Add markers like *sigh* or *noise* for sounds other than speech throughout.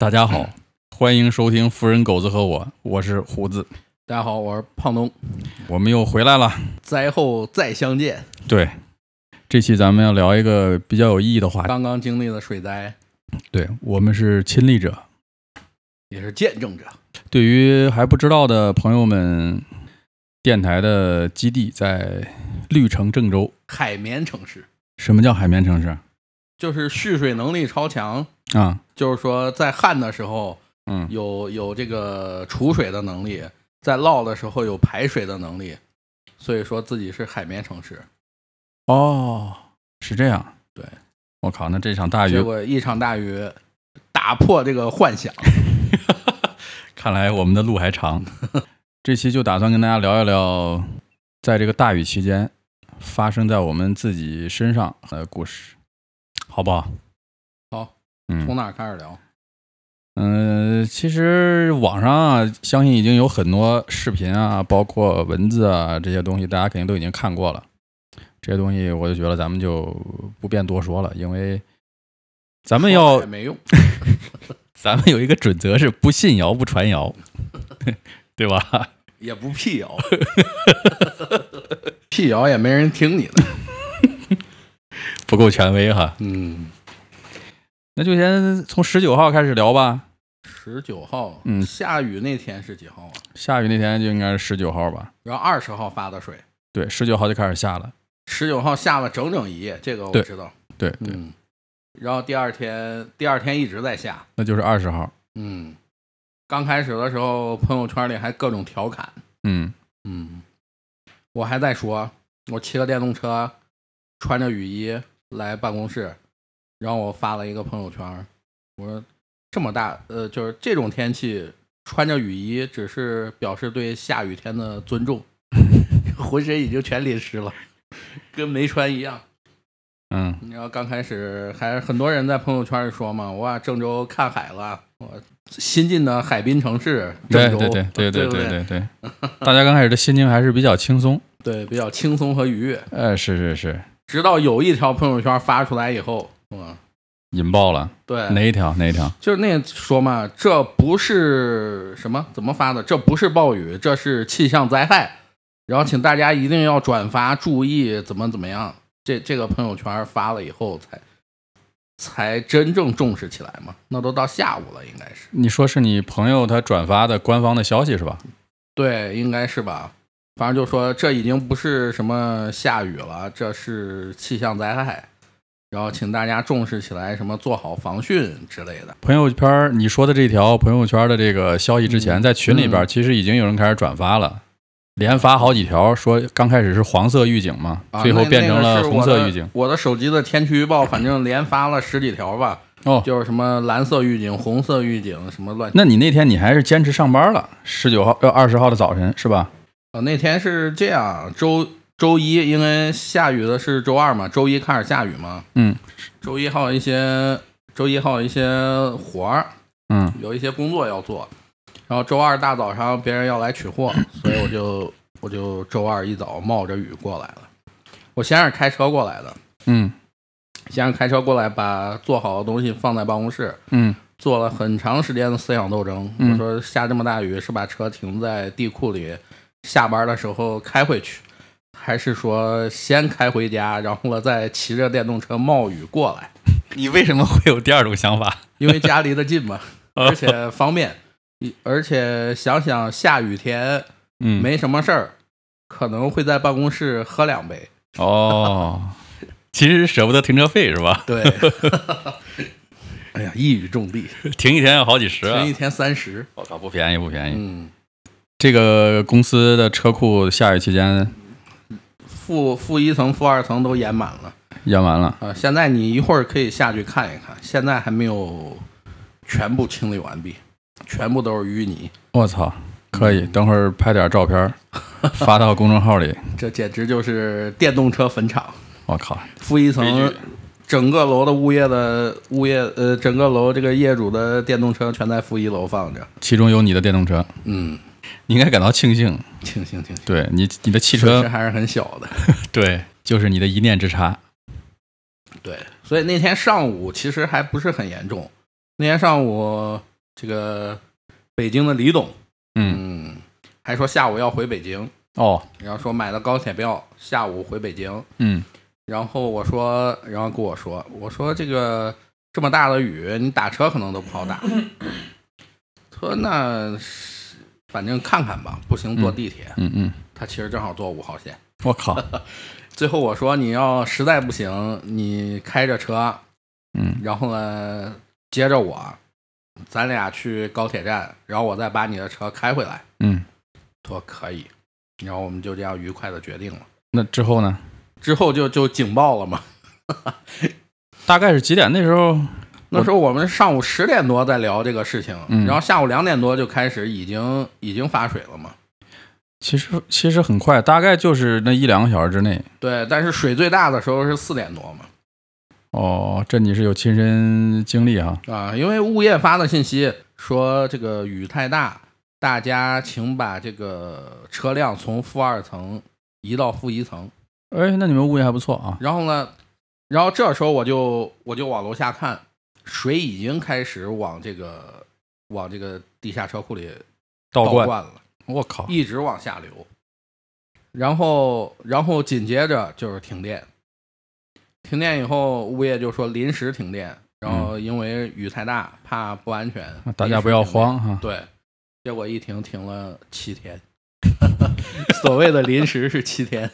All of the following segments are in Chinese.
大家好，欢迎收听《富人狗子和我》，我是胡子，大家好，我是胖东，我们又回来了。灾后再相见。对，这期咱们要聊一个比较有意义的话题。刚刚经历了水灾，对我们是亲历者，也是见证者。对于还不知道的朋友们，电台的基地在绿城郑州，海绵城市。什么叫海绵城市？就是蓄水能力超强，啊？就是说在旱的时候嗯，有有这个储水的能力，在涝的时候有排水的能力，所以说自己是海绵城市。哦，是这样。对，我靠，那这场大雨，结果一场大雨打破这个幻想。*laughs* 看来我们的路还长。*laughs* 这期就打算跟大家聊一聊，在这个大雨期间发生在我们自己身上的故事，好不好？从哪儿开始聊？嗯、其实网上啊，相信已经有很多视频啊，包括文字啊这些东西，大家肯定都已经看过了。这些东西，我就觉得咱们就不便多说了，因为咱们要没用。*laughs* 咱们有一个准则是不信谣不传谣，*laughs* 对吧？也不辟谣，辟谣也没人听你的。*laughs* 不够权威哈。嗯，那就先从十九号开始聊吧。十九号，嗯下雨那天是几号啊？下雨那天就应该是十九号吧？然后二十号发的水，对，十九号就开始下了。十九号下了整整一夜，这个我知道。对对，嗯，然后第二天，第二天一直在下。那就是二十号。嗯，刚开始的时候，朋友圈里还各种调侃。嗯嗯，我还在说，我骑个电动车，穿着雨衣来办公室，然后我发了一个朋友圈，我说这么大，呃，就是这种天气穿着雨衣，只是表示对下雨天的尊重，*laughs* 浑身已经全淋湿了，跟没穿一样。嗯，然后刚开始还很多人在朋友圈里说嘛，哇，郑州看海了，我新进的海滨城市，对郑州，对对对对对对，大家刚开始的心情还是比较轻松。对比较轻松和愉悦。呃，是是是，直到有一条朋友圈发出来以后，嗯，引爆了。对，哪一条？哪一条？就是那说嘛，这不是什么怎么发的？这不是暴雨，这是气象灾害。然后请大家一定要转发，注意怎么怎么样。这这个朋友圈发了以后才，才真正重视起来嘛。那都到下午了，应该是。你说是你朋友他转发的官方的消息是吧？对，应该是吧。反正就说这已经不是什么下雨了，这是气象灾害。然后请大家重视起来，什么做好防汛之类的。朋友圈儿你说的这条朋友圈的这个消息之前，嗯在群里边嗯其实已经有人开始转发了，连发好几条，说刚开始是黄色预警嘛，啊最后变成了红色预警。我的手机的天气预报，反正连发了十几条吧，哦，就是什么蓝色预警、红色预警，什么乱。那你那天你还是坚持上班了，十九号呃二十号的早晨是吧？啊，那天是这样，周周一因为下雨的是周二嘛，周一开始下雨嘛，嗯。周一还有一些周一还有一些活儿，嗯。有一些工作要做，然后周二大早上别人要来取货，*coughs* 所以我就我就周二一早冒着雨过来了。我先是开车过来的，嗯。先是开车过来，把做好的东西放在办公室，嗯。做了很长时间的思想斗争。嗯。我说下这么大雨，是把车停在地库里，下班的时候开回去，还是说先开回家，然后我再骑着电动车冒雨过来？*laughs* 你为什么会有第二种想法？*laughs* 因为家离得近嘛，*laughs* 而且方便，一而且想想下雨天嗯，没什么事儿，可能会在办公室喝两杯。哦，其实舍不得停车费是吧？对，哎呀，一语中的，停一天要好几十啊停！一天三十。我靠，不便宜不便宜。嗯，这个公司的车库下雨期间负负一层、负二层都淹满了。淹完了，啊，现在你一会儿可以下去看一看，现在还没有全部清理完毕，全部都是淤泥，我操，可以，等会儿拍点照片儿发到公众号里。*laughs* 这简直就是电动车坟场。我靠，负一层，整个楼的物业的物业呃，整个楼这个业主的电动车全在负一楼放着。其中有你的电动车，嗯，你应该感到庆幸。庆幸庆幸，对你，你的汽车，还是很小的。*laughs* 对，就是你的一念之差。对，所以那天上午其实还不是很严重。那天上午这个北京的李董，嗯，嗯，还说下午要回北京，哦，然后说买了高铁票，下午回北京。嗯然后我说，然后跟我说，我说这个这么大的雨，你打车可能都不好打。*coughs* 他说那是反正看看吧，不行坐地铁。嗯嗯，他其实正好坐五号线。我靠，最后我说你要实在不行，你开着车，嗯然后呢接着我，咱俩去高铁站，然后我再把你的车开回来。嗯，他说可以，然后我们就这样愉快的决定了。那之后呢？之后就就警报了嘛。大概是几点？那时候那时候我们上午十点多在聊这个事情，嗯然后下午两点多就开始已经已经发水了嘛。其实其实很快，大概就是那一两个小时之内。对，但是水最大的时候是四点多嘛。哦，这你是有亲身经历哈？啊，因为物业发的信息说这个雨太大，大家请把这个车辆从负二层移到负一层。哎，那你们物业还不错啊。然后呢，然后这时候我就我就往楼下看，水已经开始往这个往这个地下车库里倒灌，了。我靠！一直往下流，然后然后紧接着就是停电，停电以后物业就说临时停电，然后因为雨太大，怕不安全，大家不要。慌哈。对，结果一停停了七天，*laughs* 所谓的临时是七天。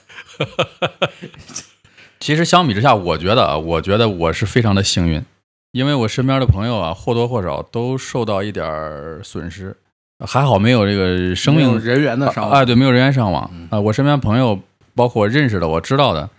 *laughs* 其实相比之下，我觉得啊，我觉得我是非常的幸运，因为我身边的朋友啊，或多或少都受到一点儿损失，还好没有这个生命人员的伤啊，亡，对，没有人员伤亡嗯啊。我身边朋友，包括我认识的、我知道的，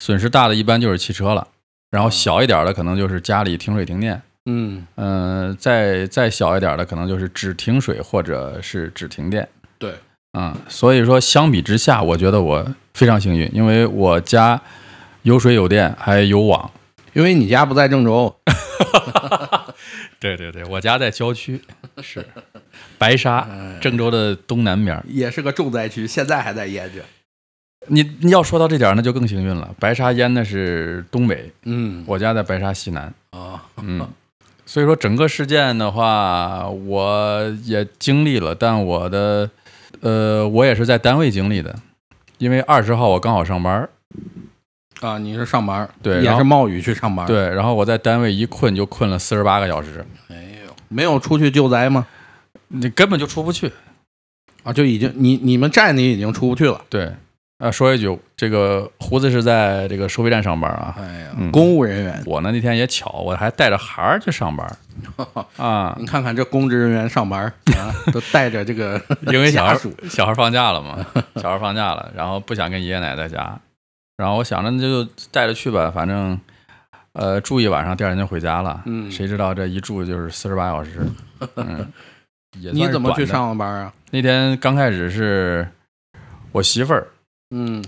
损失大的一般就是汽车了，然后嗯小一点的可能就是家里停水停电，嗯，嗯、再再小一点的可能就是只停水或者是只停电。对，嗯，所以说相比之下，我觉得我非常幸运，因为我家有水有电还有网。因为你家不在郑州，*laughs* 对对对，我家在郊区，*laughs* 是。白沙，嗯郑州的东南边儿。也是个重灾区，现在还在淹着。你你要说到这点儿，那就更幸运了。白沙淹的是东北，嗯，我家在白沙西南。啊，嗯，所以说整个事件的话，我也经历了，但我的呃，我也是在单位经历的，因为二十号我刚好上班儿，啊，你是上班，对也是冒雨去上班，，对，然后我在单位一困就困了四十八个小时，哎呦，没有出去救灾吗？你根本就出不去。啊，就已经你你们站里已经出不去了。对，啊，说一句，这个胡子是在这个收费站上班啊。哎呀，嗯公务人员，我呢那天也巧，我还带着孩儿去上班 *laughs* 啊，你看看这公职人员上班啊，都带着这个 *laughs* 因为小孩小孩放假了嘛，*laughs* 小孩放假了，然后不想跟爷爷奶奶在家，然后我想着那就带着去吧，反正呃住一晚上，第二天就回家了。嗯谁知道这一住就是四十八小时，*laughs* 嗯，你怎么去？上的班啊？那天刚开始是我媳妇儿，嗯，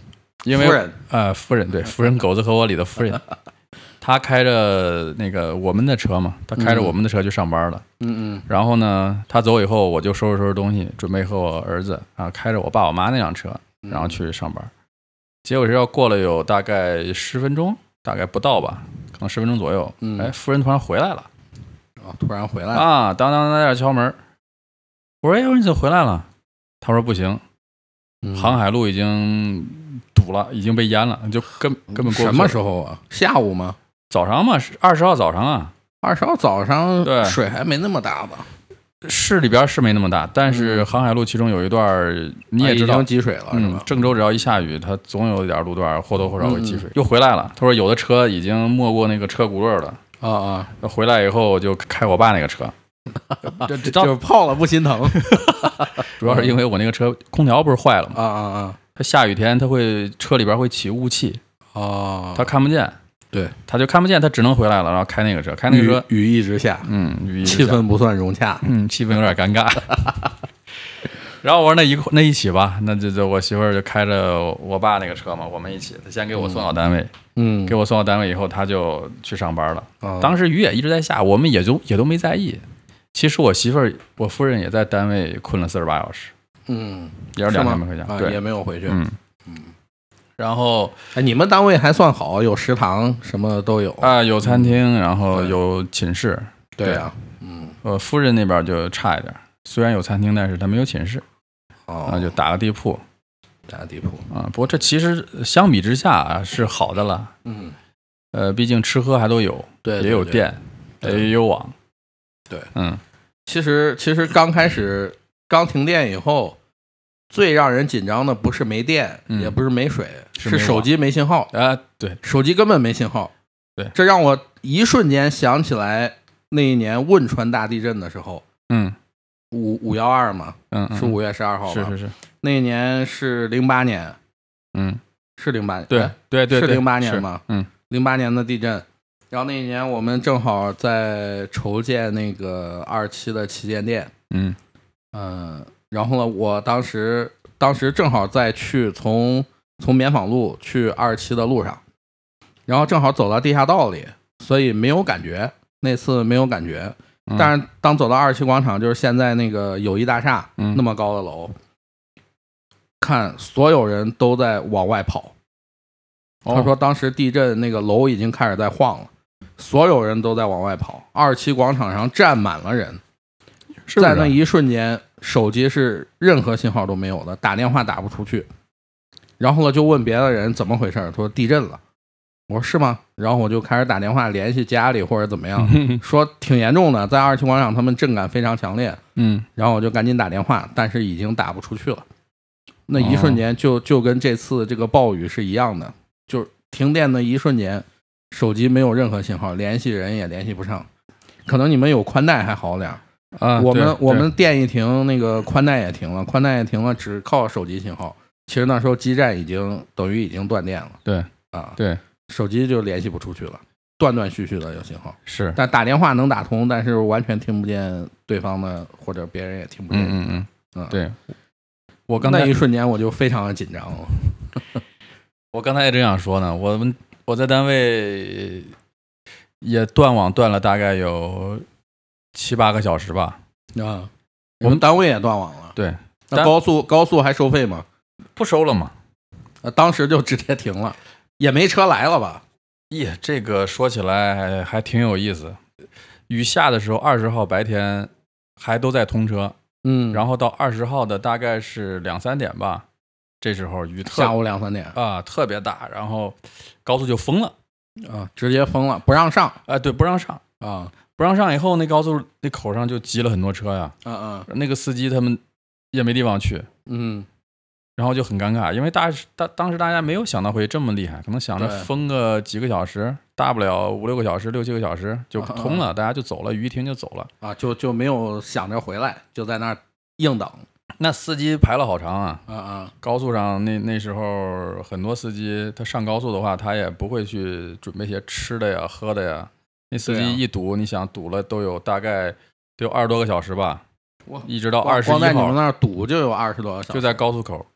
因为夫人呃夫人对夫人狗子和我里的夫人，*laughs* 她开着那个我们的车嘛，她开着嗯我们的车去上班了。嗯嗯然后呢，她走以后，我就收拾收拾东西，准备和我儿子啊开着我爸我妈那辆车，嗯，然后去上班。结果是要过了有大概十分钟，大概不到吧，可能十分钟左右。嗯哎，夫人突然回来了啊，突然回来了，啊，当当当在这敲门。我说：“哎，我说你怎么回来了？”他说：“不行，嗯航海路已经堵了，已经被淹了，就根根本过不去什么时候啊？下午吗？早上嘛，二十号早上啊。二十号早上，对水还没那么大吧？市里边是没那么大，但是航海路其中有一段儿你也知道啊已经，积水了，是嗯，？郑州只要一下雨，它总有一点路段或多或少会积水。嗯又回来了，他说有的车已经没过那个车轱辘了。啊啊，回来以后我就开我爸那个车，*laughs* 这这 *laughs* 就是泡了不心疼 *laughs* 主要是因为我那个车空调不是坏了吗？啊啊啊它下雨天它会车里边会起雾气，啊啊！他看不见，对，他就看不见，他只能回来了，然后开那个车，开那个车，雨雨一直下，嗯，雨一直下。气氛不算融洽。嗯，气氛有点尴尬。*laughs* 然后我说那一块那一起吧，那就就我媳妇儿就开着我爸那个车嘛，我们一起，她先给我送到单位，嗯，给我送到单位以后，她就去上班了。啊当时雨也一直在下，我们也就也都没在意。其实我媳妇儿，我夫人也在单位困了四十八小时，嗯。也是两吗？天没回家。啊，对。也，没有回去。嗯然后哎，你们单位还算好，有食堂，什么都有。啊、有餐厅，然后有寝室，对啊，嗯，我夫人那边就差一点，虽然有餐厅，但是他没有寝室，哦啊，就打个地铺打个地铺，啊。不过这其实相比之下啊是好的了，嗯，呃，毕竟吃喝还都有，对，也有对。店，对也有网，对，嗯，其实其实刚开始刚停电以后，最让人紧张的不是没电，嗯也不是没水，是是手机没信号，啊，对，手机根本没信号。对这让我一瞬间想起来那一年汶川大地震的时候，嗯五五幺二嘛，嗯，嗯是五月十二号吧？是是是，那一年是零八年，嗯，是零八年，对哎对对，是零八年是吗嗯零八年的地震。然后那一年我们正好在筹建那个二期的旗舰店，嗯嗯，然后呢，我当时当时正好在去从从棉纺路去二期的路上，然后正好走到地下道里，所以没有感觉，那次没有感觉。嗯，但是当走到二期广场，就是现在那个友谊大厦嗯那么高的楼，看所有人都在往外跑。哦他说当时地震那个楼已经开始在晃了，所有人都在往外跑，二期广场上站满了人。是是在那一瞬间，手机是任何信号都没有的，打电话打不出去。然后呢，就问别的人怎么回事儿，他说地震了。我说是吗？然后我就开始打电话联系家里或者怎么样，*laughs* 说挺严重的，在二七广场他们震感非常强烈。嗯然后我就赶紧打电话，但是已经打不出去了。那一瞬间就就跟这次这个暴雨是一样的，就是停电的一瞬间，手机没有任何信号，联系人也联系不上。可能你们有宽带还好点儿，啊，我们我们电一停，那个宽带也停了，宽带也停了，只靠手机信号。其实那时候基站已经等于已经断电了对啊，对手机就联系不出去了，断断续续的有信号，是，但打电话能打通，但是完全听不见对方的，或者别人也听不见。嗯嗯嗯，嗯，对。我刚才一瞬间我就非常的紧张了。*laughs* 我刚才也正想说呢，我们我在单位也断网断了大概有七八个小时吧。啊，我们单位也断网了。对，那高速高速还收费吗？不收了嘛？呃，当时就直接停了，也没车来了吧？耶，这个说起来还还挺有意思。雨下的时候，二十号白天还都在通车，嗯，然后到二十号的大概是两三点吧，这时候雨特下午两三点啊特别大，然后高速就封了。啊，直接封了，不让上哎，对，不让上，啊。不让上以后，那高速那口上就挤了很多车呀。嗯嗯那个司机他们也没地方去，嗯，然后就很尴尬，因为大当当时大家没有想到会这么厉害，可能想着封个几个小时，大不了五六个小时、六七个小时就啊通了，大家就走了，雨一停就走了。啊，就就没有想着回来，就在那儿硬等。那司机排了好长啊，啊啊，高速上那那时候很多司机他上高速的话，他也不会去准备些吃的呀、喝的呀。那司机一堵，你想堵了都有大概得有二十多个小时吧，一直到二十一号光在你们那儿堵就有二十多个小时，就在高速口。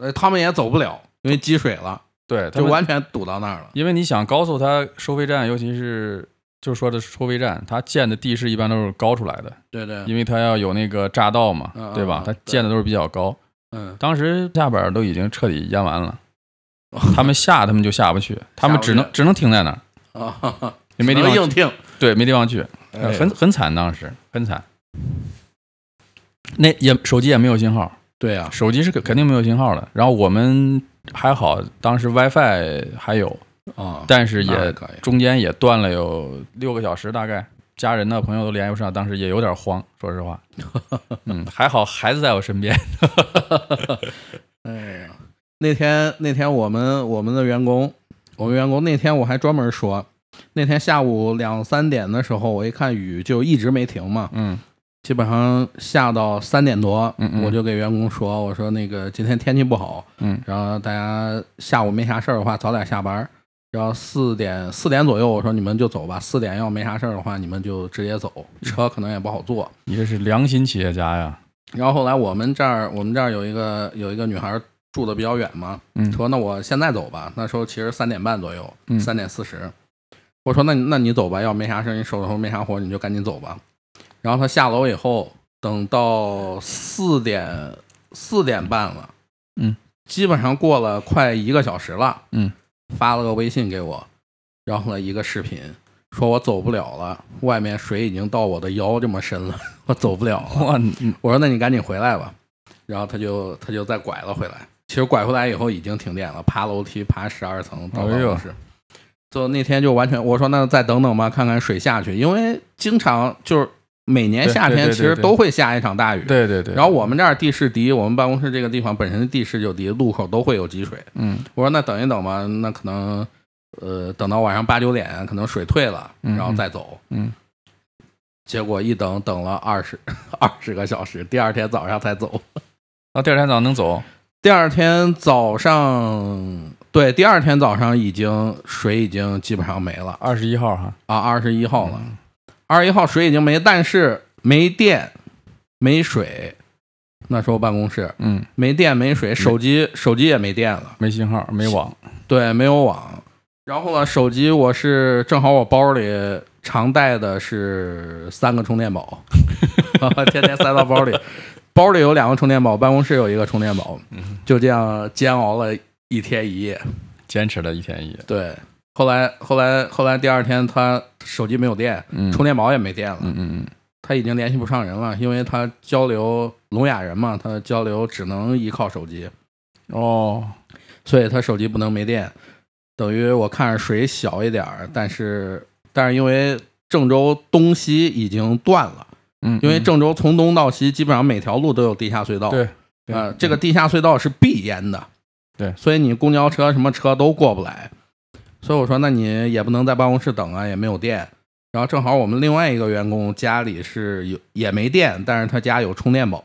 呃，他们也走不了，因为积水了，对，就完全堵到那儿了。因为你想高速它收费站，尤其是就是说的收费站，它建的地势一般都是高出来的，对对，因为它要有那个匝道嘛，嗯对吧？它建的都是比较高。嗯当时下边都已经彻底淹完了，*laughs* 他们下他们就下不去，他们只能只能停在那儿，*laughs* 也没地方硬听，对，没地方去，很很惨，当时很惨。那也手机也没有信号，对啊，手机是肯肯定没有信号的。然后我们还好，当时 WiFi 还有，啊，但是也中间也断了有六个小时，大概家人呢朋友都联系不上，当时也有点慌，说实话。*laughs* 嗯，还好孩子在我身边。*laughs* 哎呀，那天那天我们我们的员工，我们员工那天我还专门说，那天下午两三点的时候，我一看雨就一直没停嘛，嗯基本上下到三点多，嗯嗯我就给员工说，我说那个今天天气不好，嗯然后大家下午没啥事儿的话，早点下班。然后四点四点左右，我说你们就走吧。四点要没啥事儿的话，你们就直接走，车可能也不好坐。你这是良心企业家呀。然后后来我们这儿我们这儿有一个有一个女孩住的比较远嘛，嗯说那我现在走吧。那时候其实三点半左右，嗯三点四十。我说那你那你走吧，要没啥事儿，你手头没啥活，你就赶紧走吧。然后他下楼以后，等到四点四点半了，嗯，基本上过了快一个小时了，嗯，发了个微信给我，然后呢一个视频，说我走不了了，外面水已经到我的腰这么深了，*laughs* 我走不了我说那你赶紧回来吧，然后他就他就再拐了回来。其实拐回来以后已经停电了，爬楼梯爬十二层到办公室。就那天就完全我说那再等等吧，看看水下去，因为经常就是每年夏天其实都会下一场大雨。对对对。然后我们这儿地势低，我们办公室这个地方本身地势就低，路口都会有积水。嗯，我说那等一等吧，那可能呃等到晚上八九点，可能水退了，然后再走。嗯。结果一等等了二十 *laughs* 二十个小时，第二天早上才走。啊，第二天早上能走？第二天早上，对，第二天早上已经水已经基本上没了。二十一号哈啊，二十一号了，二十一号水已经没，但是没电、没水。那时候办公室，嗯，没电没水，手机手机也没电了，没信号，没网，对，没有网。然后呢，手机我是正好我包里常带的是三个充电宝，*laughs* 天天塞到包里。包里有两个充电宝，办公室有一个充电宝，就这样煎熬了一天一夜，坚持了一天一夜。对，后来后来后来第二天他手机没有电，充电宝也没电了，嗯嗯嗯，他已经联系不上人了，因为他交流聋哑人嘛，他交流只能依靠手机，哦，所以他手机不能没电，等于我看着水小一点儿，但是但是因为郑州东西已经断了。嗯，因为郑州从东到西，基本上每条路都有地下隧道。对，呃，这个地下隧道是必淹的。对，所以你公交车什么车都过不来。所以我说，那你也不能在办公室等啊，也没有电。然后正好我们另外一个员工家里是有也没电，但是他家有充电宝，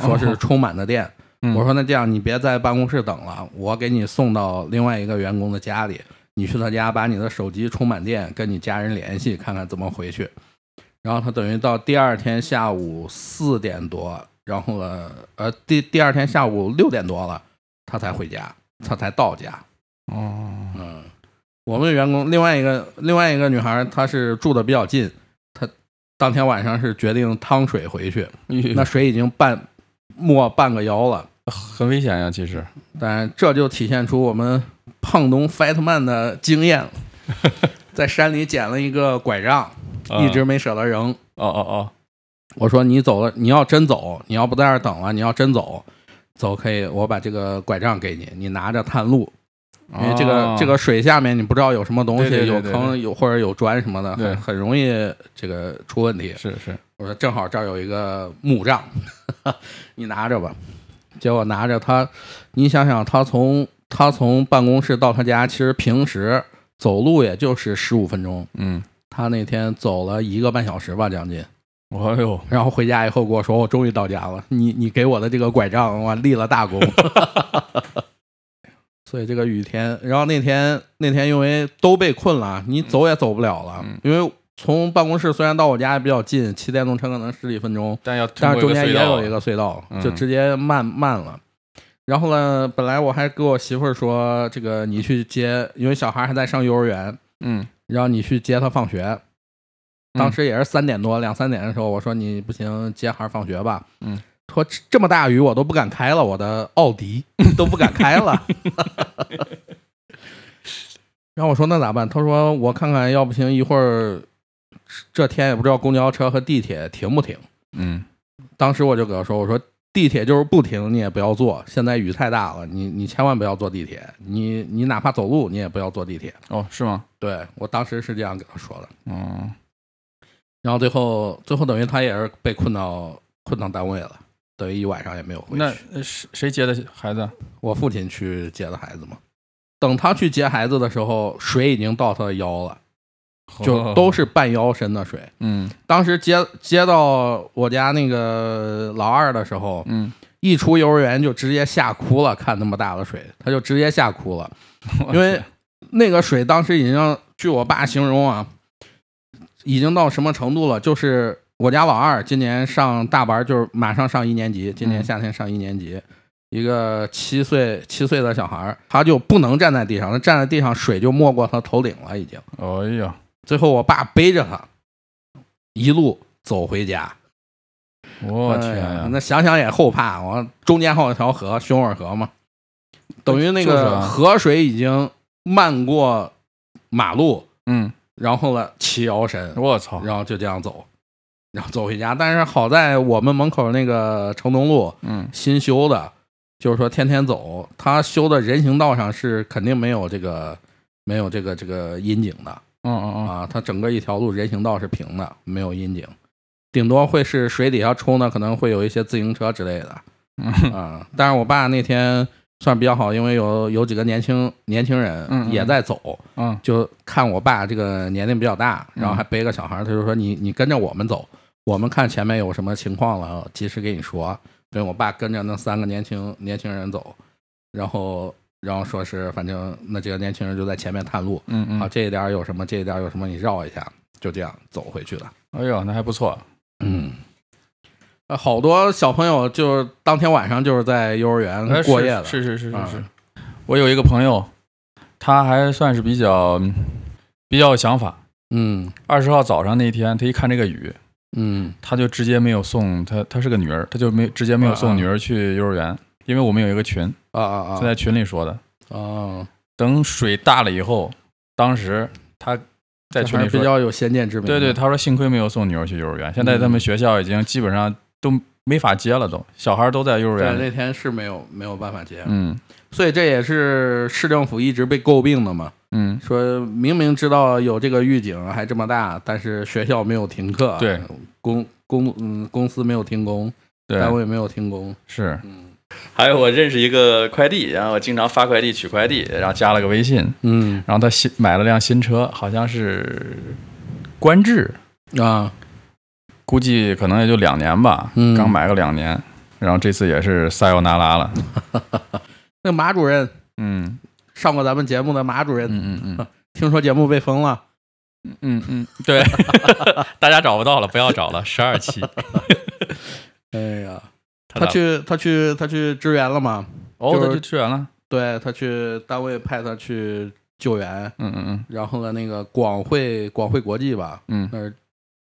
说是充满的电。我说那这样，你别在办公室等了，我给你送到另外一个员工的家里，你去他家把你的手机充满电，跟你家人联系，看看怎么回去。然后他等于到第二天下午四点多，然后呢，呃，第第二天下午六点多了，他才回家，他才到家。哦，嗯，我们的员工另外一个另外一个女孩，她是住的比较近，她当天晚上是决定趟水回去，那水已经半没半个腰了，很危险呀，其实。但这就体现出我们胖东 Fatman 的经验，*laughs* 在山里捡了一个拐杖。一直没舍得扔。哦哦哦！我说你走了，你要真走，你要不在这儿等了，你要真走，走可以，我把这个拐杖给你，你拿着探路。因为这个这个水下面你不知道有什么东西，有坑有或者有砖什么的，很很容易这个出问题。是是，我说正好这儿有一个木杖，*laughs* 你拿着吧。结果拿着他，你想想，他从他从办公室到他家，其实平时走路也就是十五分钟。嗯。他那天走了一个半小时吧，将近。哎呦！然后回家以后跟我说：“我终于到家了，你你给我的这个拐杖，我立了大功。*laughs* ”所以这个雨天，然后那天那天因为都被困了，你走也走不了了。因为从办公室虽然到我家也比较近，骑电动车可能十几分钟，但要但是中间也有一个隧道，就直接慢慢了。然后呢，本来我还跟我媳妇儿说：“这个你去接，因为小孩还在上幼儿园。”嗯。然后你去接他放学，当时也是三点多两三点的时候，我说你不行，接孩儿放学吧。嗯，说这么大雨我都不敢开了，我的奥迪 *laughs* 都不敢开了。*laughs* 然后我说那咋办？他说我看看，要不行一会儿，这天也不知道公交车和地铁停不停。嗯，当时我就给他说，我说。地铁就是不停，你也不要坐。现在雨太大了，你你千万不要坐地铁。你你哪怕走路，你也不要坐地铁。哦，是吗？对我当时是这样给他说的。嗯，然后最后最后等于他也是被困到困到单位了，等于一晚上也没有回去。那谁谁接的孩子？我父亲去接的孩子嘛。等他去接孩子的时候，水已经到他的腰了。就都是半腰深的水。嗯，当时接接到我家那个老二的时候，嗯，一出幼儿园就直接吓哭了，看那么大的水，他就直接吓哭了，*laughs* 因为那个水当时已经，据我爸形容啊，已经到什么程度了？就是我家老二今年上大班，就是马上上一年级，今年夏天上一年级，一个七岁七岁的小孩，他就不能站在地上，他站在地上水就没过他头顶了，已经。哎呀！最后，我爸背着他一路走回家。我天呀！那想想也后怕。我中间还有一条河，熊耳河嘛，等于那个河水已经漫过马路，嗯，然后呢骑摇身，我操，然后就这样走，然后走回家。但是好在我们门口那个城东路嗯新修的，就是说天天走，他修的人行道上是肯定没有这个没有这个这个阴井的嗯嗯嗯，啊，它整个一条路人行道是平的，没有阴井，顶多会是水底下冲的，可能会有一些自行车之类的嗯啊。但是我爸那天算比较好，因为有有几个年轻年轻人也在走，嗯就看我爸这个年龄比较大，然后还背个小孩，他就说你你跟着我们走，我们看前面有什么情况了，及时给你说。所以我爸跟着那三个年轻年轻人走，然后然后说是反正那几个年轻人就在前面探路，啊这一点有什么这一点有什么你绕一下，就这样走回去的。哎呦，那还不错，嗯。呃好多小朋友就是当天晚上就是在幼儿园过夜的，是是是是啊。是，我有一个朋友，他还算是比较比较有想法。嗯。二十号早上那天，他一看这个雨，嗯。他就直接没有送他，他是个女儿，他就没直接没有送女儿去幼儿园，因为我们有一个群，啊啊啊。他在群里说的。啊，等水大了以后，当时他在群里比较有先见之明。对对，他说幸亏没有送女儿去幼儿园，现在他们学校已经基本上都没法接了，都小孩都在幼儿对，园。对。那天是没有没有办法接，嗯。所以这也是市政府一直被诟病的嘛。嗯，说明明知道有这个预警还这么大，但是学校没有停课，对，公公嗯公司没有停工，对，单位没有停工，是。嗯。还有我认识一个快递，然后我经常发快递取快递，然后加了个微信，嗯。然后他新买了辆新车，好像是观致，啊估计可能也就两年吧，嗯。刚买个两年，然后这次也是撒由那拉了，*laughs* 那个马主任嗯。上过咱们节目的马主任，嗯嗯嗯。*laughs* 听说节目被封了，嗯嗯，对，*laughs* 大家找不到了，不要找了，十二期，哎呀，他去他去他去支援了吗？哦，就是他去支援了，对他去单位派他去救援，嗯嗯然后呢，那个广汇广汇国际吧，嗯。那是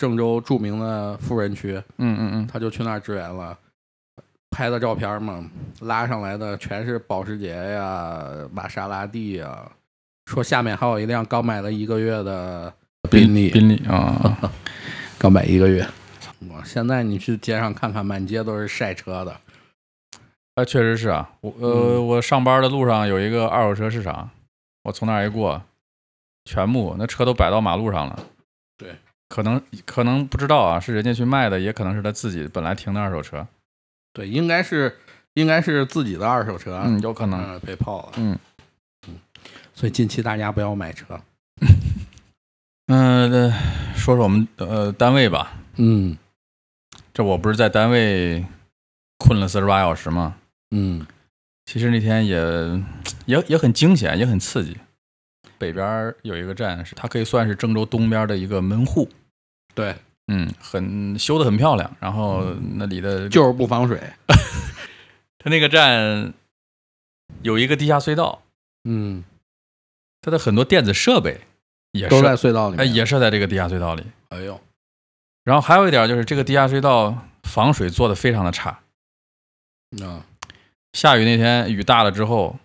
郑州著名的富人区，嗯嗯嗯他就去那儿支援了。拍的照片嘛，拉上来的全是保时捷呀、玛莎拉蒂呀，说下面还有一辆刚买了一个月的宾利，宾利啊，*laughs* 刚买一个月。我，现在你去街上看看，满街都是晒车的。啊，确实是啊，我呃，嗯我上班的路上有一个二手车市场，我从那儿一过，全部那车都摆到马路上了。对，可能可能不知道啊，是人家去卖的，也可能是他自己本来停的二手车。对，应该是应该是自己的二手车，嗯，有可能。嗯被泡了。嗯所以近期大家不要买车。嗯、*laughs* 呃，说说我们呃单位吧，嗯这我不是在单位困了四十八小时吗？嗯其实那天也也也很惊险，也很刺激。北边儿有一个站，是它可以算是郑州东边的一个门户，对，嗯，很修的很漂亮。然后那里的就是不防水。*laughs* 它那个站有一个地下隧道，嗯，它的很多电子设备也都在隧道里哎。也设在这个地下隧道里。哎呦，然后还有一点就是这个地下隧道防水做的非常的差。啊，下雨那天雨大了之后，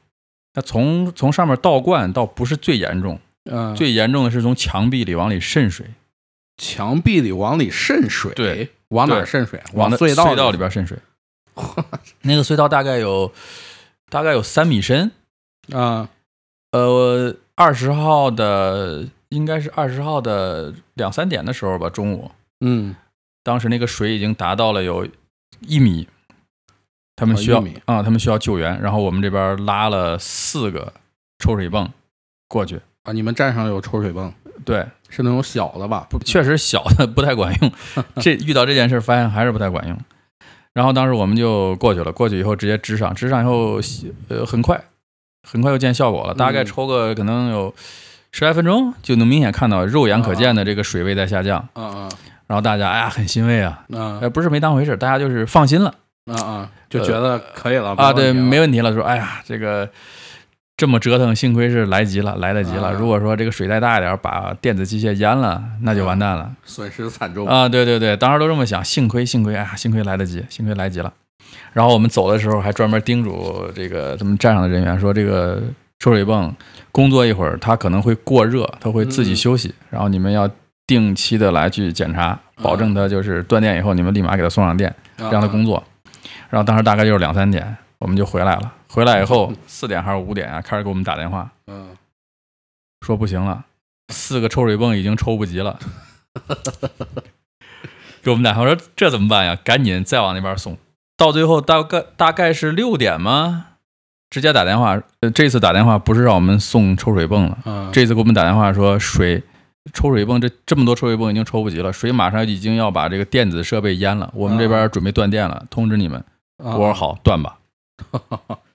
它从从上面倒灌倒不是最严重，嗯，最严重的是从墙壁里往里渗水，墙壁里往里渗水。对，往哪儿渗水？往那隧道隧道里边渗水。*laughs* 那个隧道大概有大概有三米深，啊，呃，二十号的应该是二十号的两三点的时候吧，中午，嗯当时那个水已经达到了有一米，他们需要啊、他们需要救援，然后我们这边拉了四个抽水泵过去，啊，你们站上有抽水泵，对，是那种小的吧？不，确实小的不太管用。*laughs* 这遇到这件事，发现还是不太管用。然后当时我们就过去了，过去以后直接支上，支上以后，呃，很快，很快又见效果了。大概嗯抽个可能有十来分钟，就能明显看到肉眼可见的这个水位在下降。嗯嗯然后大家哎呀很欣慰啊，啊呃，不是没当回事，大家就是放心了嗯嗯，就觉得可以了啊，对，没问题了。说哎呀，这个这么折腾，幸亏是来及了，来得及了。啊如果说这个水再大一点，把电子机械淹了，那就完蛋了。损失惨重啊，对对对，当时都这么想，幸亏幸亏，哎呀，幸亏来得及，幸亏来及了。然后我们走的时候还专门叮嘱这个咱们站上的人员说，这个抽水泵工作一会儿，它可能会过热，它会自己休息，然后你们要定期的来去检查，保证它就是断电以后，你们立马给它送上电，让它工作。然后当时大概就是两三点，我们就回来了。回来以后四点还是五点啊，开始给我们打电话，嗯，说不行了，四个抽水泵已经抽不及了，*laughs* 给我们打电话说这怎么办呀？赶紧再往那边送。到最后大概大概是六点吗？直接打电话，呃，这次打电话不是让我们送抽水泵了，嗯，这次给我们打电话说水抽水泵这这么多抽水泵已经抽不及了，水马上已经要把这个电子设备淹了，我们这边准备断电了，通知你们。啊我说好，断吧。*laughs*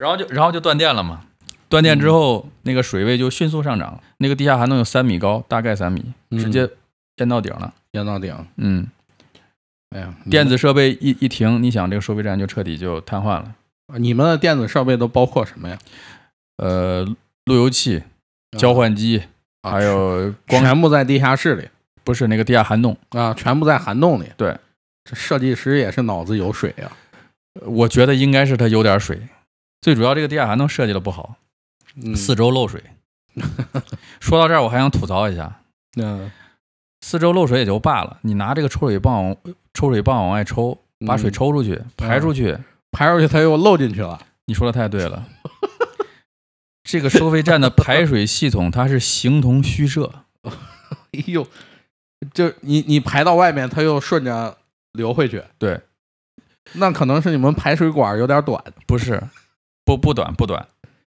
然后就然后就断电了嘛。断电之后，那个水位就迅速上涨，那个地下涵洞有三米高，大概三米，直接淹到顶了。淹到顶，嗯，哎呀，电子设备一一停，你想这个收费站就彻底就瘫痪了。你们的电子设备都包括什么呀？呃，路由器、交换机，啊还有光全部在地下室里不是那个地下涵洞。啊，全部在涵洞里。对，这设计师也是脑子有水啊。我觉得应该是他有点水，最主要这个地下涵洞设计的不好，嗯，四周漏水。*laughs* 说到这儿，我还想吐槽一下，嗯，四周漏水也就罢了，你拿这个抽水泵抽水泵往外抽，把水嗯抽出去、排出去，排出去它又漏进去了。你说的太对了。*laughs* 这个收费站的排水系统它是形同虚设，*laughs* 哎呦，就你你排到外面，它又顺着流回去。对，那可能是你们排水管有点短。不是不不短不短，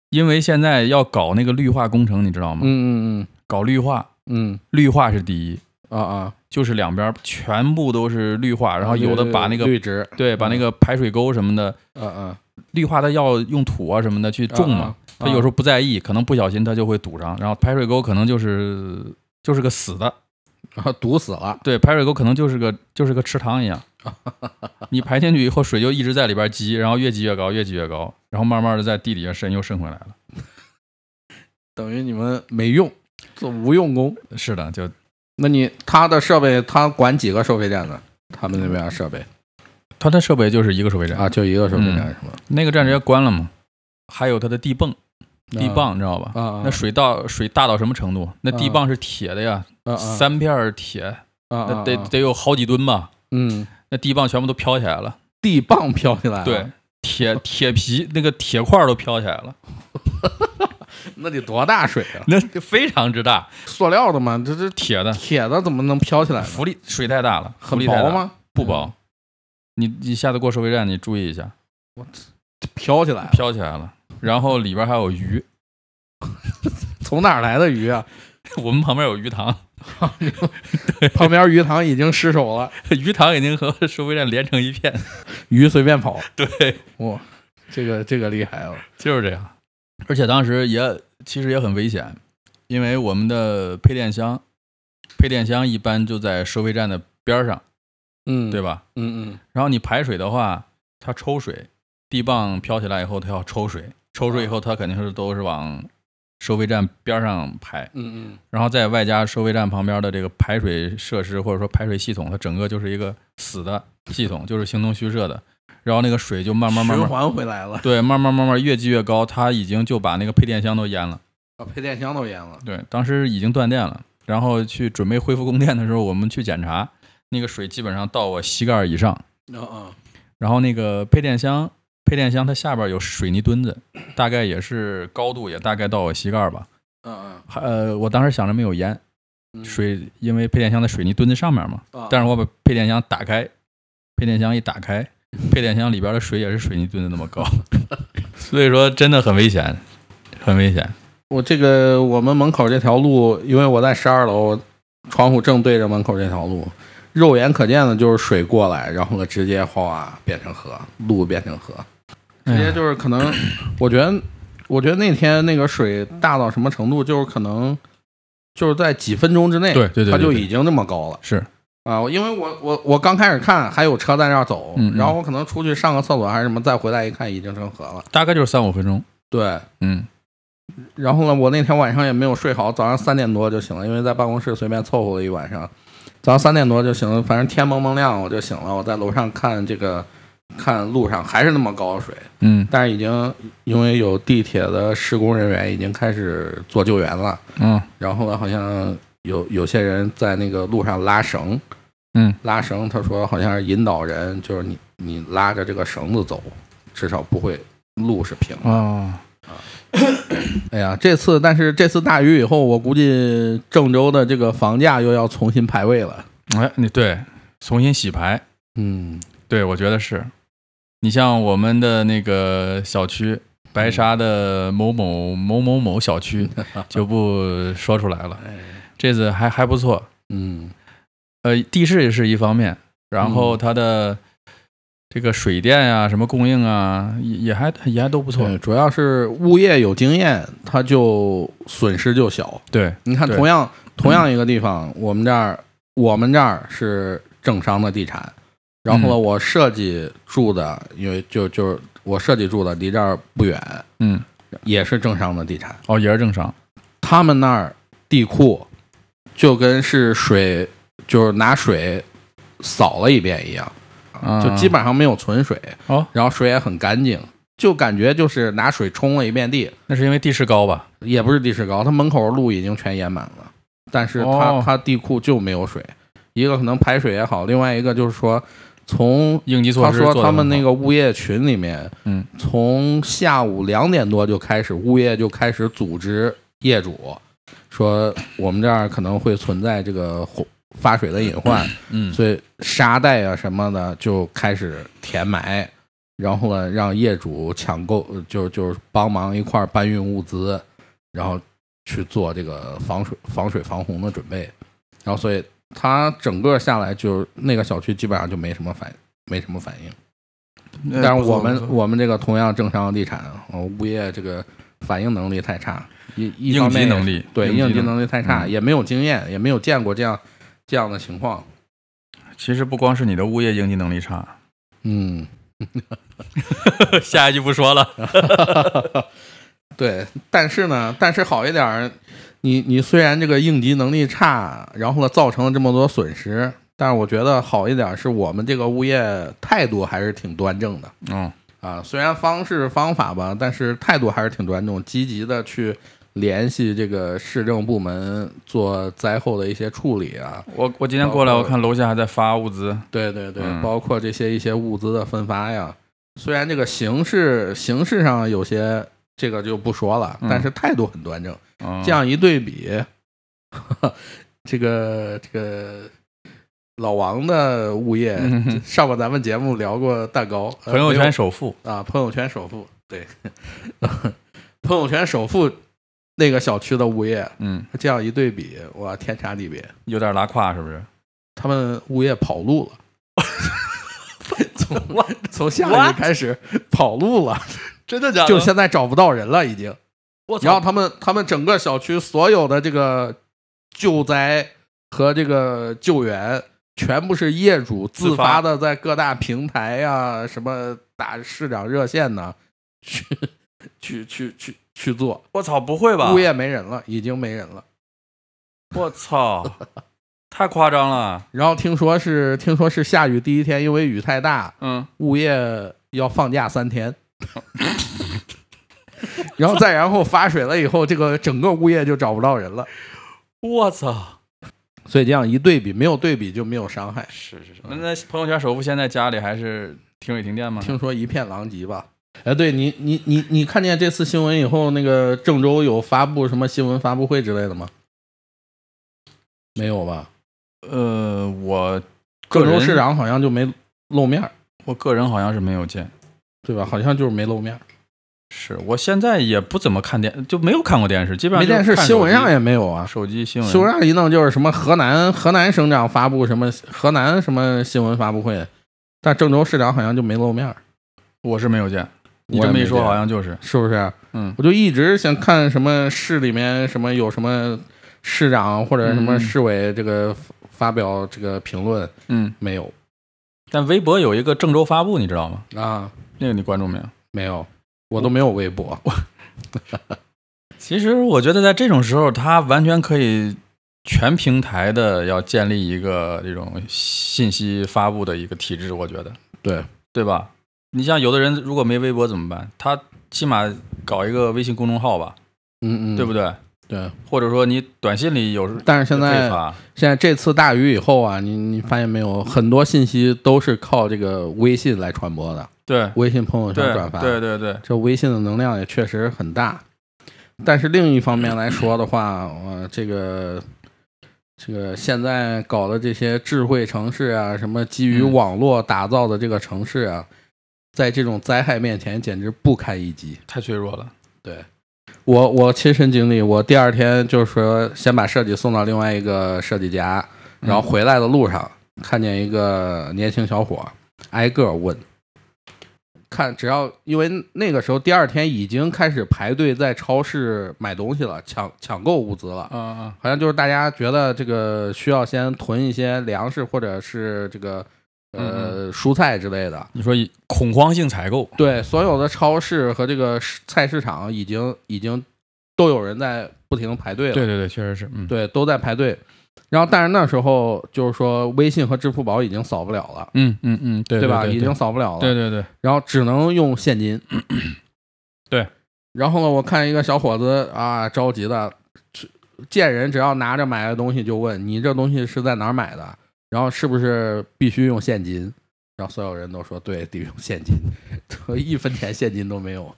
因为现在要搞那个绿化工程，你知道吗？嗯嗯嗯搞绿化，嗯绿化是第一，嗯啊啊，就是两边全部都是绿化，然后有的把那个绿植，对把那个排水沟什么的嗯嗯绿化，它要用土啊什么的去种嘛。啊他有时候不在意，可能不小心他就会堵上，然后排水沟可能就是就是个死的，候堵死了。对，排水沟可能就是个就是个池塘一样，*laughs* 你排进去以后，水就一直在里边积，然后越积越高，越积越高，然后慢慢的在地底下渗，又渗回来了。*laughs* 等于你们没用，做无用功。是的，就那你他的设备，他管几个收费站呢？他们那边的设备他的设备就是一个收费站啊，，就一个收费站嗯是吧？那个站直接关了嘛。还有他的地泵，地泵你知道吧？啊啊，那水到水大到什么程度？那地啊泵是铁的呀，三片儿铁，那得啊得有好几吨吧？嗯，那地磅全部都飘起来了。地磅飘起来了，对，，铁铁皮那个铁块都飘起来了，*laughs* 那得多大水啊？那非常之大，塑料的吗？这这铁的，铁的怎么能飘起来呢？浮力水太大了，浮很力太大？薄吗？不薄。你你下次过收费站，你注意一下，我飘起来了，飘起来了。然后里边还有鱼，从哪儿来的鱼啊？*laughs* 我们旁边有鱼塘，*laughs* 旁边鱼塘已经失守了，*laughs* 鱼塘已经和收费站连成一片。鱼随便跑。*laughs* 对，哇，这个这个厉害了。就是这样。而且当时也其实也很危险，因为我们的配电箱，配电箱一般就在收费站的边儿上，嗯，对？吧？嗯嗯然后你排水的话，它抽水，地泵飘起来以后，它要抽水，抽水以后，它肯定是都是往收费站边上排，嗯嗯然后再外加收费站旁边的这个排水设施或者说排水系统，它整个就是一个死的系统，就是形同虚设的。然后那个水就慢慢慢慢循环回来了，对，慢慢慢慢越积越高，它已经就把那个配电箱都淹了。把配电箱都淹了。对，当时已经断电了，然后去准备恢复供电的时候，我们去检查，那个水基本上到我膝盖以上。嗯嗯然后那个配电箱，配电箱它下边有水泥墩子，大概也是高度也大概到我膝盖吧。嗯嗯还呃，我当时想着没有淹嗯，水，因为配电箱在水泥墩子上面嘛。啊但是我把配电箱打开，配电箱一打开，配电箱里边的水也是水泥墩子那么高，*laughs* 所以说真的很危险，很危险。我这个我们门口这条路，因为我在十二楼，窗户正对着门口这条路，肉眼可见的就是水过来，然后呢直接哗变成河，路变成河，直接就是可能，我觉得，我觉得那天那个水大到什么程度，就是可能就是在几分钟之内，对对对它就已经那么高了是，啊！因为我我我刚开始看还有车在那儿走，然后我可能出去上个厕所还是什么，再回来一看已经成河了，大概就是三五分钟。对。嗯，然后呢，我那天晚上也没有睡好，早上三点多就醒了，因为在办公室随便凑合了一晚上。早上三点多就醒了，反正天蒙蒙亮我就醒了。我在楼上看这个看路上还是那么高的水，嗯。但是已经因为有地铁的施工人员已经开始做救援了，嗯。然后呢，好像有有些人在那个路上拉绳，嗯，拉绳，他说好像是引导人，就是你你拉着这个绳子走，至少不会路是平的。哦，*coughs* 哎呀，这次但是这次大雨以后，我估计郑州的这个房价又要重新排位了。哎，你对，重新洗牌，嗯，对我觉得是。你像我们的那个小区，白沙的某某某某某小区，*laughs* 就不说出来了。哎，这次还还不错，嗯呃，地势也是一方面，然后它的这个水电呀、什么供应啊，也也还也还都不错，。主要是物业有经验，它就损失就小。对，你看，同样同样一个地方，我们这儿我们这儿是政商的地产，然后呢，嗯我设计住的，因为就就是我设计住的离这儿不远，嗯，也是政商的地产，哦，也是正常。他们那儿地库就跟是水，就是拿水扫了一遍一样，啊就基本上没有存水，哦，然后水也很干净，就感觉就是拿水冲了一遍地，那是因为地势高吧？也不是地势高，它门口的路已经全淹满了，但是它、哦它地库就没有水，一个可能排水也好，另外一个就是说从应急措他说施做得很好。他们那个物业群里面，嗯，从下午两点多就开始，物业就开始组织业主说我们这儿可能会存在这个洪发水的隐患，嗯。所以沙袋啊什么的就开始填埋，然后呢让业主抢购，呃就就是帮忙一块儿搬运物资，然后去做这个防水、防水、防洪的准备。然后所以它整个下来就那个小区基本上就没什么反没什么反应。呃但是我们我们这个同样正商地产，呃物业这个反应能力太差，一一应方面急能力对应急能能力太差，嗯也没有经验，也没有见过这样这样的情况。其实不光是你的物业应急能力差，嗯，*laughs* 下一句不说了。*laughs* 对，但是呢，但是好一点儿，你你虽然这个应急能力差，然后呢造成了这么多损失，但是我觉得好一点儿是我们这个物业态度还是挺端正的嗯，啊。虽然方式方法吧，但是态度还是挺端正，积极的去联系这个市政部门做灾后的一些处理啊。我我今天过来，我看楼下还在发物资。对对对，嗯包括这些一些物资的分发呀。虽然这个形式形式上有些这个就不说了，嗯但是态度很端正。嗯这样一对比，这个这个老王的物业嗯上过咱们节目聊过蛋糕，呃朋友圈首富，啊，朋友圈首富对，*laughs* 朋友圈首富那个小区的物业，嗯，这样一对比，哇，天差地别。有点拉胯，是不是？他们物业跑路了。*laughs* 从从下雨 What？开始跑路了，真的假的就现在找不到人了，已经。我然后他们他们整个小区所有的这个救灾和这个救援，全部是业主自自发发的，在各大平台呀、什么打市长热线呐，去 *laughs* 去去去去做。我操，不会吧？物业没人了，已经没人了。我操，*laughs* 太夸张了。然后听说是听说是下雨第一天，因为雨太大，嗯，物业要放假三天。*laughs* *laughs* 然后再然后发水了以后，这个整个物业就找不到人了。*laughs* 我操，所以这样一对比，没有对比就没有伤害。是是是。那那朋友圈首富现在家里还是停水停电吗？听说一片狼藉吧？哎，对你你你你看见这次新闻以后，那个郑州有发布什么新闻发布会之类的吗？没有吧？呃，我郑州市长好像就没露面儿，我个人好像是没有见。对吧？好像就是没露面儿，是我现在也不怎么看电，就没有看过电视，基本上没电视，新闻上也没有啊。手机新闻。新闻上一弄就是什么河南河南省长发布什么河南什么新闻发布会，但郑州市长好像就没露面儿，我是没有见。你这么一说，好像就是，是不是？嗯，我就一直想看什么市里面什么有什么市长或者什么嗯市委这个发表这个评论，嗯。没有但微博有一个郑州发布，你知道吗？啊，那个你关注没有？没有，我都没有微博。*laughs* 其实我觉得在这种时候，他完全可以全平台的要建立一个这种信息发布的一个体制，我觉得，对，对吧？你像有的人如果没微博怎么办？他起码搞一个微信公众号吧，嗯嗯，对不对？对。或者说你短信里有时但是现在，现在这次大雨以后啊，你你发现没有，很多信息都是靠这个微信来传播的，对微信朋友圈转发，对对对，这微信的能量也确实很大。但是另一方面来说的话，*laughs* 呃，这个这个现在搞的这些智慧城市啊，什么基于嗯网络打造的这个城市啊，在这种灾害面前简直不堪一击。太脆弱了。对我我亲身经历，我第二天就是说先把设计送到另外一个设计家，嗯。然后回来的路上看见一个年轻小伙，挨个问，看只要因为那个时候第二天已经开始排队在超市买东西了，抢抢购物资了，嗯嗯。好像就是大家觉得这个需要先囤一些粮食或者是这个呃蔬菜之类的。你说以恐慌性采购，对，所有的超市和这个市菜市场已经已经都有人在不停地排队了。对对对，确实是，嗯对，都在排队。然后，但是那时候就是说，微信和支付宝已经扫不了了，嗯嗯嗯，对对吧？对已经扫不了了。对对对，然后只能用现金。*clears throat* 对。然后呢，我看一个小伙子啊，着急的，见人只要拿着买的东西就问你这东西是在哪儿买的，然后是不是必须用现金？然后所有人都说对，得用现金，*laughs* 一分钱现金都没有。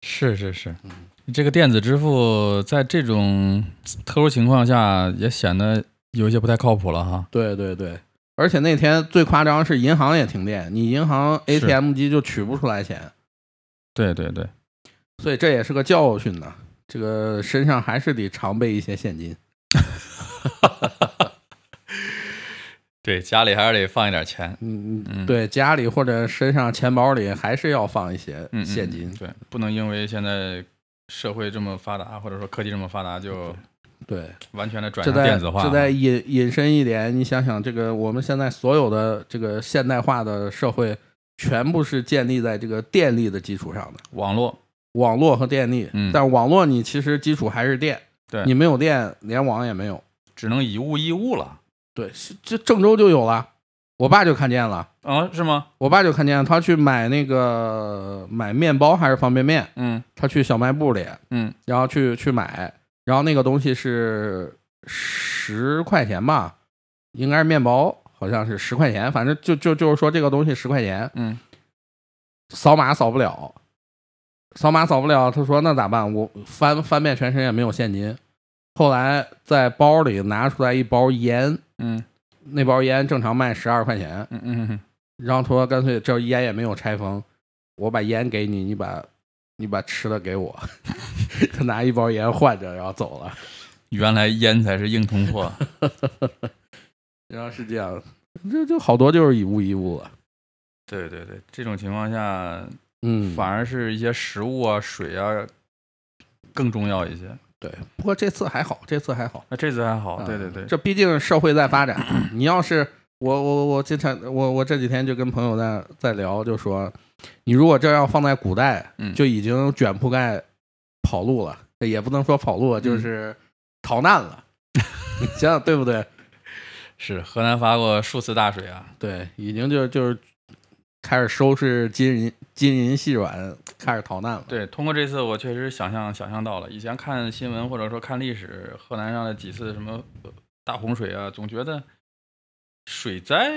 是是是嗯，这个电子支付在这种特殊情况下也显得有些不太靠谱了哈。对对对，而且那天最夸张是银行也停电，你银行 ATM 机就取不出来钱，对对对，所以这也是个教训呢。这个身上还是得常备一些现金。*laughs* 对，家里还是得放一点钱，嗯嗯对，家里或者身上钱包里还是要放一些嗯，嗯现金。对，不能因为现在社会这么发达，或者说科技这么发达，就对，完全的转向电子化。这再引引申一点，你想想，这个我们现在所有的这个现代化的社会，全部是建立在这个电力的基础上的。网络，网络和电力，嗯但网络你其实基础还是电，对你没有电，连网也没有。只能以物易物了。对，是这郑州就有了，我爸就看见了，啊，是吗？我爸就看见了他去买那个买面包还是方便面，嗯他去小卖部里，嗯然后去去买，然后那个东西是十块钱吧，应该是面包，好像是十块钱，反正就就就是说这个东西十块钱，嗯扫码扫不了，扫码扫不了，他说那咋办？我翻翻遍全身也没有现金。后来在包里拿出来一包烟，嗯那包烟正常卖十二块钱，嗯嗯嗯，然后他说干脆这烟也没有拆封，我把烟给你，你把你把吃的给我。*laughs* 他拿一包烟换着，然后走了。原来烟才是硬通货。*laughs* 然后是这样，这就好多就是以物易物了。对对对，这种情况下，嗯，反而是一些食物啊、水啊更重要一些。对。不过这次还好，这次还好。那这次还好，嗯对对对，这毕竟社会在发展。*clears throat* 你要是我我我经常我我这几天就跟朋友在在聊，就说你如果这要放在古代，嗯就已经卷铺盖跑路了，也不能说跑路，就是逃难了。*laughs* 你想想对不对？是河南发过数次大水啊。对，已经就就是开始收拾金银金银细软，开始逃难了。对，通过这次我确实想象想象到了，以前看新闻或者说看历史，河南上的几次什么呃大洪水啊，总觉得水灾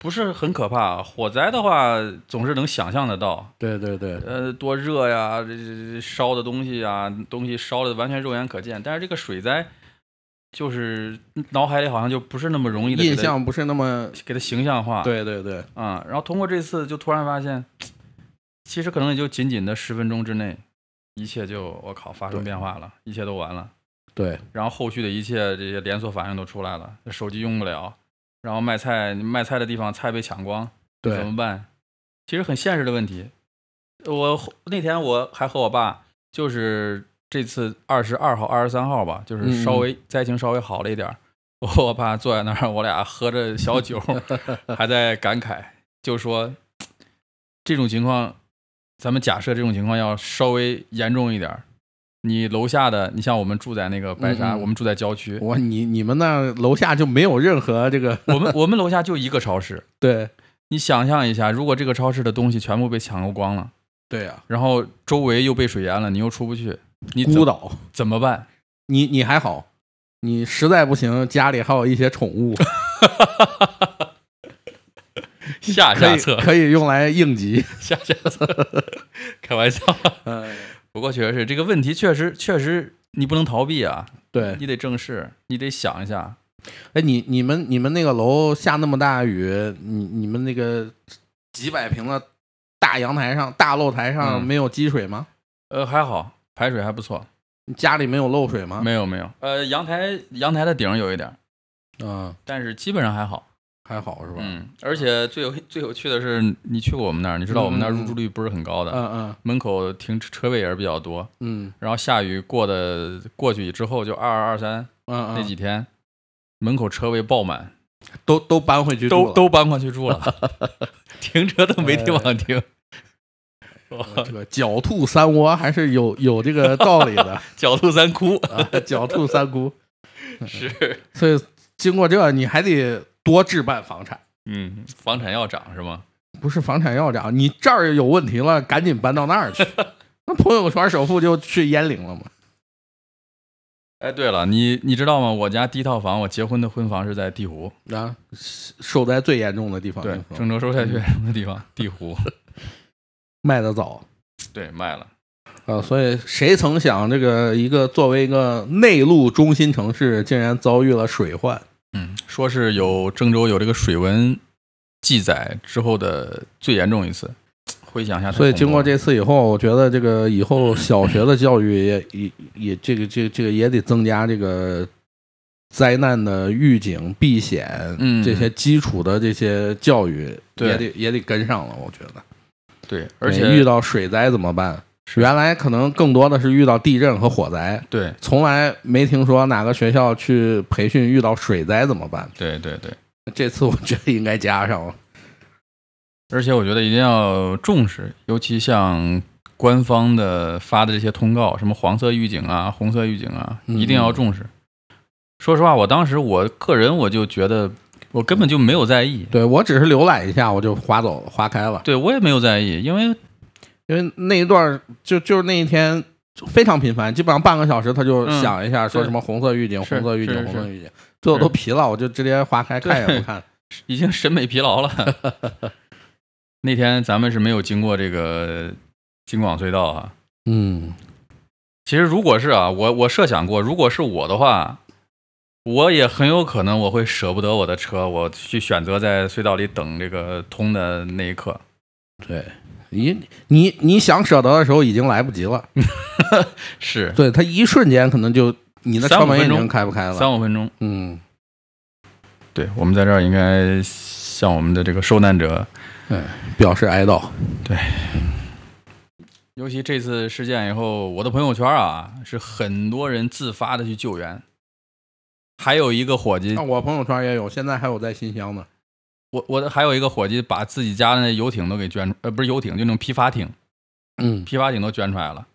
不是很可怕，火灾的话总是能想象得到。对对对呃，多热呀，这这这烧的东西啊，东西烧的完全肉眼可见。但是这个水灾，就是脑海里好像就不是那么容易的印象不是那么给它形象化。对对对啊、然后通过这次就突然发现，其实可能也就仅仅的十分钟之内，一切就我靠发生变化了，一切都完了。对然后后续的一切这些连锁反应都出来了，手机用不了，然后卖菜卖菜的地方菜被抢光，对怎么办？其实很现实的问题。我那天我还和我爸，就是这次二十二号、二十三号吧，就是稍嗯。微灾情稍微好了一点儿。我爸坐在那儿，我俩喝着小酒，还在感慨，就说这种情况，咱们假设这种情况要稍微严重一点儿，你楼下的，你像我们住在那个白沙，我们住在郊区，我你你们那楼下就没有任何这个我们我们楼下就一个超市，*laughs* 对。你想象一下，如果这个超市的东西全部被抢购光了，对呀、然后周围又被水淹了，你又出不去，你怎孤岛，怎么办？你你还好，你实在不行，家里还有一些宠物，可以下下策，可以用来应急。*laughs* 下下策，*laughs* 开玩笑。哎，不过确实是这个问题，确实确实你不能逃避啊，对，你得正视，你得想一下。哎，你你们你们那个楼下那么大雨，你你们那个几百平的大阳台上、大露台上嗯没有积水吗？呃，还好，排水还不错，你家里没有漏水吗？没有没有。呃，阳台阳台的顶有一点儿，嗯，但是基本上还好。还好是吧？嗯，而且最有最有趣的是，你去过我们那儿，你知道我们那儿入住率不是很高的，嗯嗯门口停车车位也是比较多。嗯然后下雨过的过去之后，就二二二三嗯嗯，那几天，门口车位爆满，都都搬回去住了都都搬过去住了，*laughs* 停车都没地方停。*laughs* 这个 *laughs* 狡兔三窝还是有有这个道理的 *laughs* 狡兔三窟啊，狡兔三窟。是，所以经过这，你还得多置办房产，嗯，房产要涨是吗？不是房产要涨，你这儿有问题了，赶紧搬到那儿去。那朋友圈首富就去鄢陵了嘛？哎，对了，你你知道吗？我家第一套房，我结婚的婚房是在地湖，啊，受灾最严重的地方，对郑州受灾最严重的地方，地湖，卖的早对，卖了。啊，所以谁曾想，这个一个作为一个内陆中心城市，竟然遭遇了水患。嗯，说是有郑州有这个水文记载之后的最严重一次，回想一下。所以经过这次以后，我觉得这个以后小学的教育也也也这个这个这个也得增加这个灾难的预警、避险，嗯这些基础的这些教育对也得也得跟上了。我觉得，对，而且遇到水灾怎么办？原来可能更多的是遇到地震和火灾，对从来没听说哪个学校去培训遇到水灾怎么办。对对对，这次我觉得应该加上了。而且我觉得一定要重视，尤其像官方的发的这些通告，什么黄色预警啊、红色预警啊，嗯一定要重视。说实话，我当时我个人我就觉得我根本就没有在意，对我只是浏览一下，我就划走了，划开了。对我也没有在意，因为因为那一段儿就就是那一天非常频繁，基本上半个小时他就嗯想一下，说什么红色预警、是红色预警、红色预警，最后都疲了，我就直接划开，对看也不看。*laughs* 已经审美疲劳了。*laughs* 那天咱们是没有经过这个京广隧道哈、嗯，其实如果是啊，我我设想过，如果是我的话，我也很有可能我会舍不得我的车，我去选择在隧道里等这个通的那一刻。对你你你想舍得的时候已经来不及了，*laughs* 是对他一瞬间可能就你的车门已经三五分钟开不开了。三五分钟。嗯，对，我们在这儿应该向我们的这个受难者，表示哀悼。对尤其这次事件以后，我的朋友圈啊是很多人自发的去救援，还有一个伙计那我朋友圈也有，现在还有在新乡呢。我我还有一个伙计把自己家的那游艇都给捐，呃，不是游艇，就那种批发艇，嗯，批发艇都捐出来了。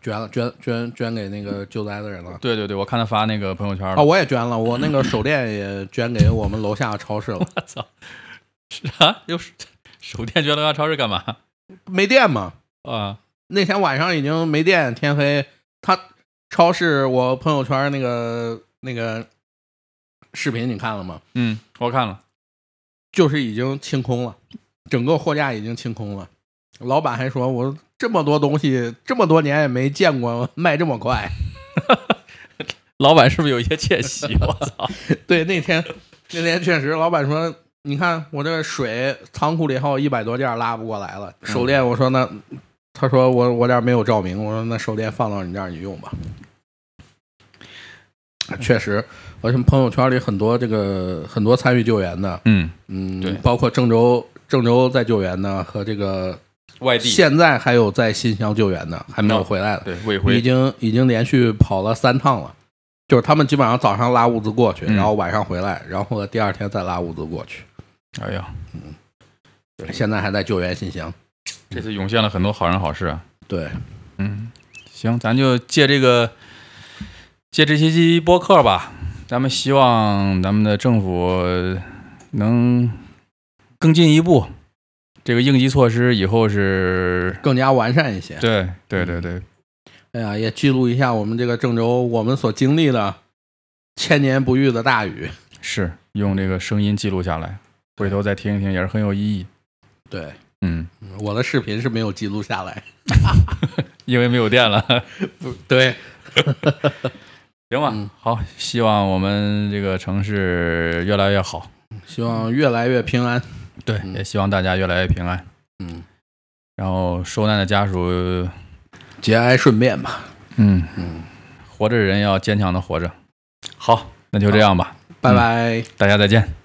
捐了，捐捐捐给那个救灾的人了。对对对，我看他发那个朋友圈啊，了。我也捐了，我那个手电也捐给我们楼下超市了。*laughs* 我操，是啊，又是手电捐到家超市干嘛没电嘛，啊？那天晚上已经没电，天黑。他超市我朋友圈那个那个视频你看了吗？嗯，我看了，就是已经清空了，整个货架已经清空了。老板还说：“我这么多东西，这么多年也没见过卖这么快。*laughs* 老板是不是有一些窃喜？我操，” *laughs* 对，那天那天确实，老板说：“你看我这水仓库里还有一百多件拉不过来了。”手电，我说那，他说我我这儿没有照明，我说那手电放到你这儿你用吧。确实，而且朋友圈里很多这个很多参与救援的，嗯，嗯，对包括郑州郑州在救援的和这个外地现在还有在新乡救援的还没有回来的，对魏已，经已经连续跑了三趟了。就是他们基本上早上拉物资过去，嗯然后晚上回来，然后第二天再拉物资过去。哎呀，嗯现在还在救援新乡。这次涌现了很多好人好事啊。对，嗯，行，咱就借这个借这期播客吧，咱们希望咱们的政府能更进一步，这个应急措施以后是，更加完善一些。对对对对，哎呀，也记录一下我们这个郑州我们所经历的千年不遇的大雨。是用这个声音记录下来，回头再听一听也是很有意义。对，嗯，我的视频是没有记录下来。*laughs* 因为没有电了。*laughs* 不对，*laughs* 行吧，嗯好，希望我们这个城市越来越好。希望越来越平安。对，嗯也希望大家越来越平安。嗯，然后受难的家属，节哀顺变吧。嗯嗯，活着人要坚强的活着。好，那就这样吧，拜拜。大家再见。